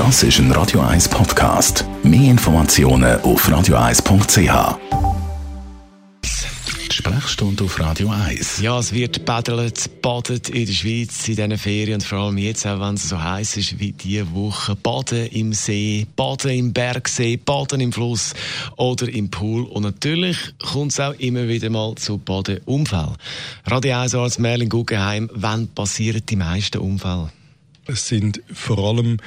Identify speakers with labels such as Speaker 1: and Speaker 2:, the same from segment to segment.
Speaker 1: Das ist ein Radio 1 Podcast. Mehr Informationen auf radio1.ch. Sprechstunde auf Radio 1.
Speaker 2: Ja, es wird badelt, badet in der Schweiz in diesen Ferien und vor allem jetzt, auch wenn es so heiß ist wie diese Woche. Baden im See, baden im Bergsee, baden im Fluss oder im Pool. Und natürlich kommt es auch immer wieder mal zu Badeunfällen. Radio 1 als Merlin Guggenheim, wann passieren die meisten Unfälle?
Speaker 3: Es sind vor allem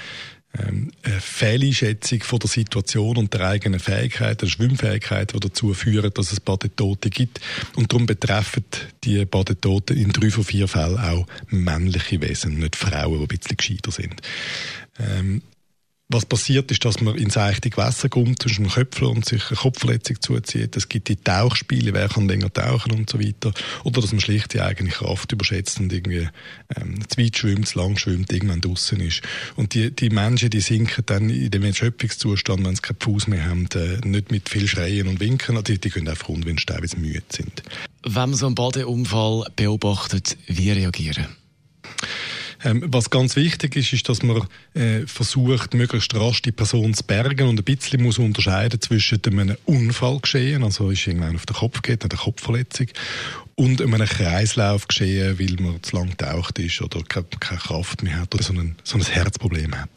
Speaker 3: eine Fehleinschätzung von der Situation und der eigenen Fähigkeit, der Schwimmfähigkeit, die dazu führen, dass es Badetote gibt. Und darum betreffen die Badetoten in drei von vier Fällen auch männliche Wesen, nicht Frauen, die ein bisschen gescheiter sind. Ähm, was passiert ist, dass man ins seichte Gewässer kommt zwischen dem Köpfler und sich eine Kopfverletzung zuzieht. Es gibt die Tauchspiele, wer kann länger tauchen und so weiter. Oder dass man schlicht die eigene Kraft überschätzt und irgendwie ähm, zu weit schwimmt, zu lang schwimmt, irgendwann draußen ist. Und die, die Menschen, die sinken dann in dem Erschöpfungszustand, wenn sie keinen Fuß mehr haben, äh, nicht mit viel Schreien und Winken, also die, können einfach rund, wenn sie müde sind.
Speaker 2: Wenn man so einen Badeunfall beobachtet, wie reagieren?
Speaker 3: Ähm, was ganz wichtig ist, ist, dass man äh, versucht, möglichst rasch die Person zu bergen und ein bisschen muss unterscheiden zwischen einem Unfall geschehen, also ist irgendwann auf den Kopf geht, eine Kopfverletzung, und einem Kreislauf geschehen, weil man zu lang getaucht ist oder keine, keine Kraft mehr hat oder so ein, so ein Herzproblem hat.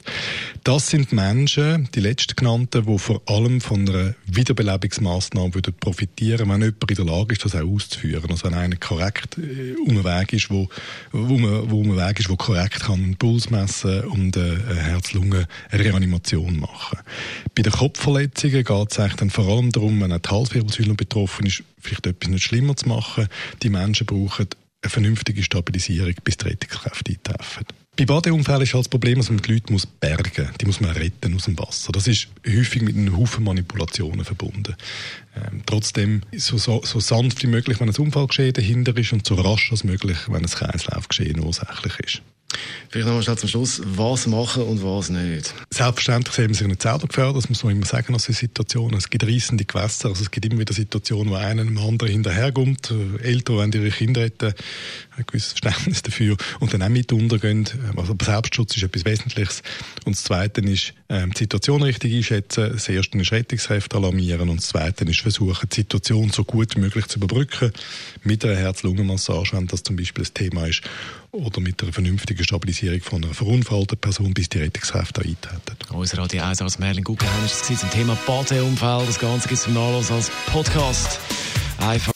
Speaker 3: Das sind Menschen, die letztgenannten, die vor allem von einer Wiederbelebungsmaßnahme profitieren, wenn jemand in der Lage ist, das auch auszuführen. Also wenn einer korrekt äh, um Weg ist, wo, wo, man, wo um Weg ist, wo korrekt kann einen Puls messen und äh, eine Herz-Lungen-Reanimation machen. Bei den Kopfverletzungen geht es dann vor allem darum, wenn die Halswirbelsäule betroffen ist, vielleicht etwas nicht schlimmer zu machen. Die Menschen brauchen eine vernünftige Stabilisierung, bis die Rettungskräfte eintreffen. Bei Badeunfällen ist halt das Problem, dass man die Leute muss bergen muss. Die muss man retten aus dem Wasser. Das ist häufig mit einem Haufen Manipulationen verbunden. Ähm, trotzdem so, so, so, sanft wie möglich, wenn ein Unfallgeschehen dahinter ist und so rasch als möglich, wenn ein Kreislaufgeschehen ursächlich ist.
Speaker 2: Vielleicht nochmal schnell zum Schluss, was machen und was nicht?
Speaker 3: Selbstverständlich sehen wir sich nicht selber gefährdet, das muss man immer sagen aus solchen Situationen. Es gibt reissende Gewässer, also es gibt immer wieder Situationen, wo einer dem anderen hinterherkommt. Eltern wollen ihre Kinder retten, ein gewisses Verständnis dafür und dann auch mit untergehen. Also Selbstschutz ist etwas Wesentliches. Und das Zweite ist, ähm, die Situation richtig einschätzen. Das Erste ist Rettungskräfte alarmieren und das Zweite ist versuchen, die Situation so gut wie möglich zu überbrücken mit einer Herz-Lungen-Massage, wenn das zum Beispiel ein Thema ist, oder mit einer vernünftigen Stabilisierung von einer verunfallten Person, bis die Rettungskräfte eintreten.
Speaker 2: Unser Radio 1 als Merlin Guggenheim es zum Thema Badeunfall. Das Ganze gibt es zum Nachlass als Podcast. Einfach.